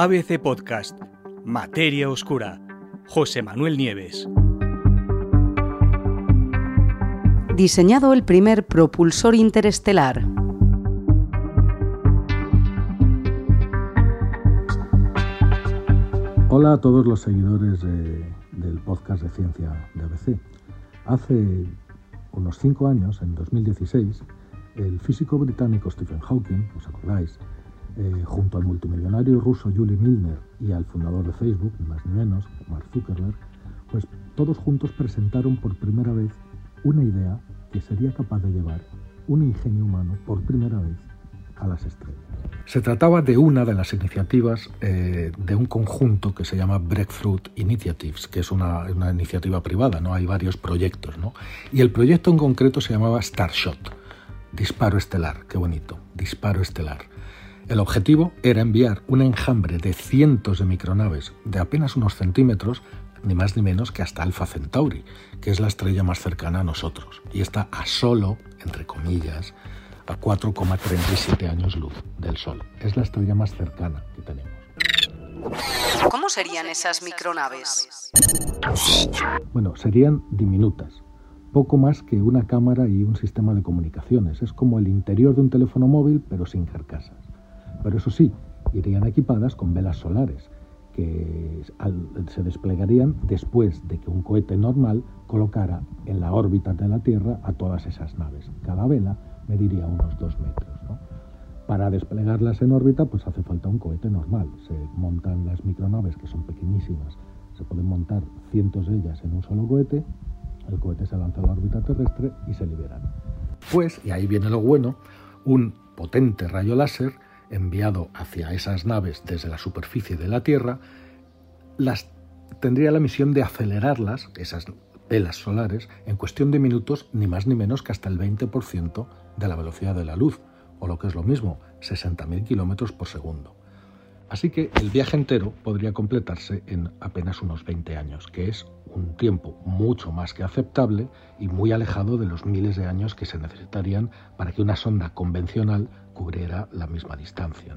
ABC Podcast, Materia Oscura, José Manuel Nieves. Diseñado el primer propulsor interestelar. Hola a todos los seguidores del podcast de ciencia de ABC. Hace unos cinco años, en 2016, el físico británico Stephen Hawking, ¿os acordáis? Eh, junto al multimillonario ruso Yuli Milner y al fundador de Facebook, ni más ni menos, Mark Zuckerberg, pues todos juntos presentaron por primera vez una idea que sería capaz de llevar un ingenio humano por primera vez a las estrellas. Se trataba de una de las iniciativas eh, de un conjunto que se llama Breakthrough Initiatives, que es una, una, iniciativa privada, ¿no? Hay varios proyectos, ¿no? Y el proyecto en concreto se llamaba Starshot, disparo estelar, qué bonito, disparo estelar. El objetivo era enviar un enjambre de cientos de micronaves de apenas unos centímetros, ni más ni menos que hasta Alpha Centauri, que es la estrella más cercana a nosotros, y está a solo, entre comillas, a 4,37 años luz del Sol. Es la estrella más cercana que tenemos. ¿Cómo serían esas micronaves? Bueno, serían diminutas, poco más que una cámara y un sistema de comunicaciones. Es como el interior de un teléfono móvil, pero sin carcasas. Pero eso sí, irían equipadas con velas solares, que se desplegarían después de que un cohete normal colocara en la órbita de la Tierra a todas esas naves. Cada vela mediría unos dos metros. Para desplegarlas en órbita, pues hace falta un cohete normal. Se montan las micronaves, que son pequeñísimas, se pueden montar cientos de ellas en un solo cohete, el cohete se lanza a la órbita terrestre y se liberan. Pues, y ahí viene lo bueno, un potente rayo láser enviado hacia esas naves desde la superficie de la Tierra, las, tendría la misión de acelerarlas, esas velas solares, en cuestión de minutos, ni más ni menos que hasta el 20% de la velocidad de la luz, o lo que es lo mismo, 60.000 kilómetros por segundo. Así que el viaje entero podría completarse en apenas unos 20 años, que es un tiempo mucho más que aceptable y muy alejado de los miles de años que se necesitarían para que una sonda convencional cubriera la misma distancia.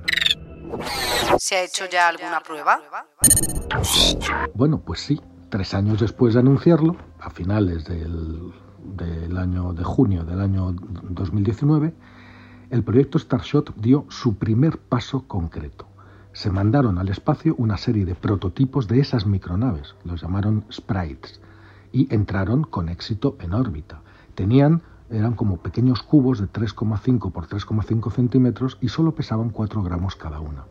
¿Se ha hecho ya alguna prueba? Bueno, pues sí. Tres años después de anunciarlo, a finales del, del año de junio del año 2019, el proyecto Starshot dio su primer paso concreto se mandaron al espacio una serie de prototipos de esas micronaves, los llamaron sprites, y entraron con éxito en órbita. Tenían, eran como pequeños cubos de 3,5 por 3,5 centímetros y solo pesaban 4 gramos cada una.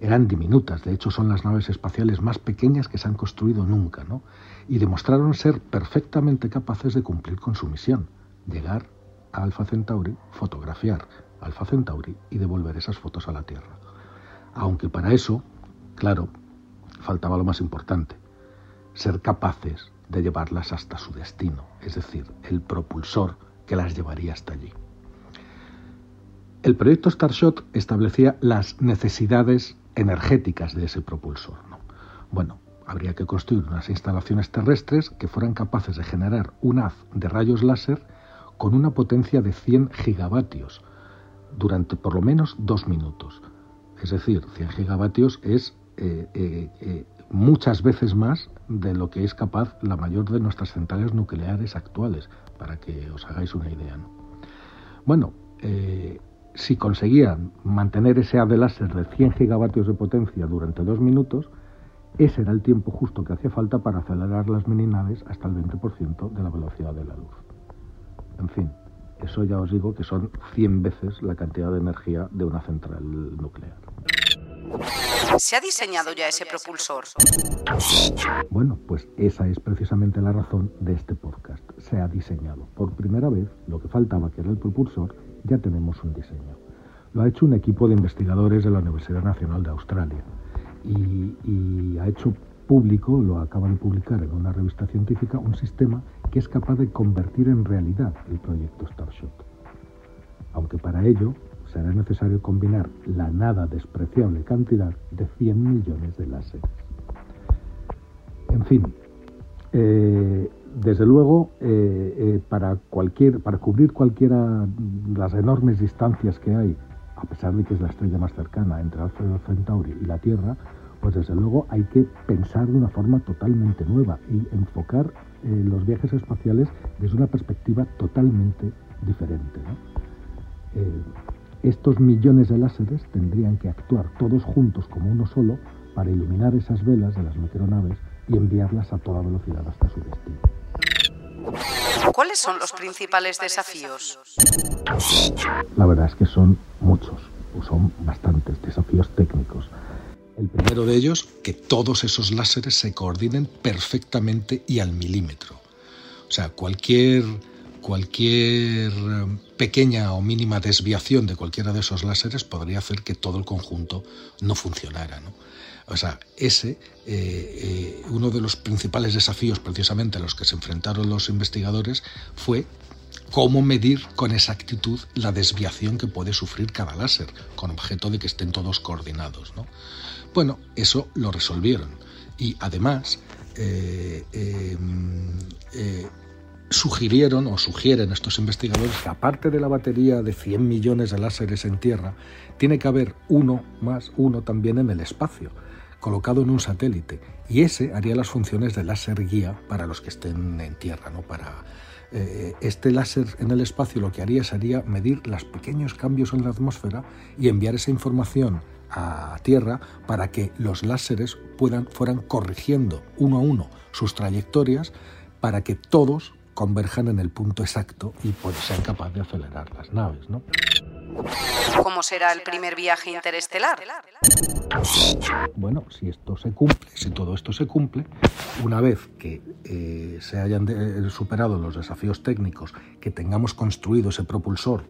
Eran diminutas, de hecho son las naves espaciales más pequeñas que se han construido nunca, ¿no? Y demostraron ser perfectamente capaces de cumplir con su misión, llegar a Alpha Centauri, fotografiar Alpha Centauri y devolver esas fotos a la Tierra aunque para eso, claro, faltaba lo más importante, ser capaces de llevarlas hasta su destino, es decir, el propulsor que las llevaría hasta allí. El proyecto Starshot establecía las necesidades energéticas de ese propulsor. Bueno, habría que construir unas instalaciones terrestres que fueran capaces de generar un haz de rayos láser con una potencia de 100 gigavatios durante por lo menos dos minutos es decir, 100 gigavatios es eh, eh, eh, muchas veces más de lo que es capaz la mayor de nuestras centrales nucleares actuales, para que os hagáis una idea. Bueno, si conseguían mantener ese haz de láser de 100 gigavatios de potencia durante dos minutos, ese era el tiempo justo que hacía falta para acelerar las mini naves hasta el 20% de la velocidad de la luz. En fin, eso ya os digo que son 100 veces la cantidad de energía de una central nuclear. ¿Se ha diseñado ya ese propulsor? Bueno, pues esa es precisamente la razón de este podcast. Se ha diseñado. Por primera vez, lo que faltaba, que era el propulsor, ya tenemos un diseño. Lo ha hecho un equipo de investigadores de la Universidad Nacional de Australia y, ha hecho público, lo acaba de publicar en una revista científica, un sistema que es capaz de convertir en realidad el proyecto Starshot. Aunque para ello será necesario combinar la nada despreciable cantidad de 100 millones de láseres. En fin, eh, desde luego, eh, eh, para, cubrir cualquiera las enormes distancias que hay, a pesar de que es la estrella más cercana entre Alfa Centauri y la Tierra, pues desde luego hay que pensar de una forma totalmente nueva y enfocar los viajes espaciales desde una perspectiva totalmente diferente. Eh, estos millones de láseres tendrían que actuar todos juntos como uno solo para iluminar esas velas de las micronaves y enviarlas a toda velocidad hasta su destino. ¿Cuáles son los principales desafíos? La verdad es que son muchos, son bastantes desafíos técnicos. El primero de ellos, que todos esos láseres se coordinen perfectamente y al milímetro. O sea, cualquier, cualquier eh, pequeña o mínima desviación de cualquiera de esos láseres podría hacer que todo el conjunto no funcionara. O sea, ese, eh, eh, uno de los principales desafíos precisamente a los que se enfrentaron los investigadores fue cómo medir con exactitud la desviación que puede sufrir cada láser, con objeto de que estén todos coordinados. ¿no? Bueno, eso lo resolvieron. Y además, sugirieron o sugieren estos investigadores que aparte de la batería de 100 millones de láseres en Tierra, tiene que haber uno más uno también en el espacio colocado en un satélite y ese haría las funciones de láser guía para los que estén en tierra, ¿no? Para eh, este láser en el espacio lo que haría sería medir los pequeños cambios en la atmósfera y enviar esa información a tierra para que los láseres puedan fueran corrigiendo uno a uno sus trayectorias para que todos converjan en el punto exacto y pues, sean capaces de acelerar las naves, ¿no? ¿Cómo será el primer viaje interestelar? Bueno, si esto se cumple, si todo esto se cumple, una vez que eh, se hayan eh, superado los desafíos técnicos, que tengamos construido ese propulsor,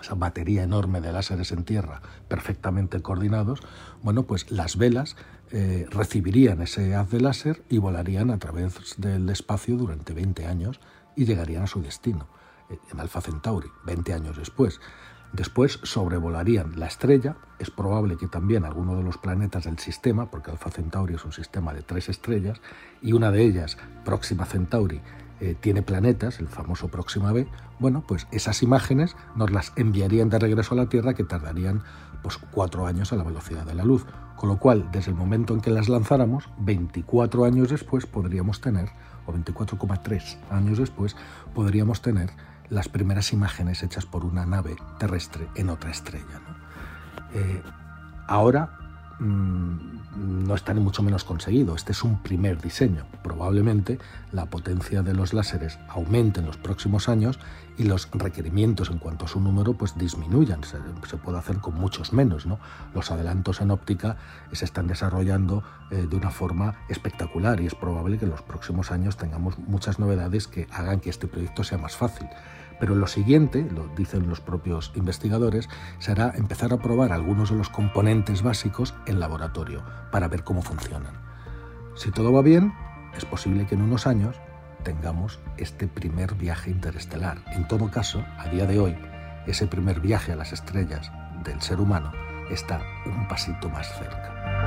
esa batería enorme de láseres en tierra perfectamente coordinados, bueno, pues las velas eh, recibirían ese haz de láser y volarían a través del espacio durante 20 años y llegarían a su destino, en Alpha Centauri, 20 años después. Después sobrevolarían la estrella, es probable que también alguno de los planetas del sistema, porque Alpha Centauri es un sistema de tres estrellas, y una de ellas, Próxima Centauri, eh, tiene planetas, el famoso Próxima B, bueno, pues esas imágenes nos las enviarían de regreso a la Tierra que tardarían pues, cuatro años a la velocidad de la luz. Con lo cual, desde el momento en que las lanzáramos, 24 años después podríamos tener, o 24,3 años después, podríamos tener las primeras imágenes hechas por una nave terrestre en otra estrella. Eh, ahora mm, no está ni mucho menos conseguido. Este es un primer diseño. Probablemente la potencia de los láseres aumente en los próximos años y los requerimientos en cuanto a su número pues disminuyan. Se, puede hacer con muchos menos. ¿no? Los adelantos en óptica se están desarrollando eh, de una forma espectacular y es probable que en los próximos años tengamos muchas novedades que hagan que este proyecto sea más fácil. Pero lo siguiente, lo dicen los propios investigadores, será empezar a probar algunos de los componentes básicos en laboratorio para ver cómo funcionan. Si todo va bien, es posible que en unos años tengamos este primer viaje interestelar. En todo caso, a día de hoy, ese primer viaje a las estrellas del ser humano está un pasito más cerca.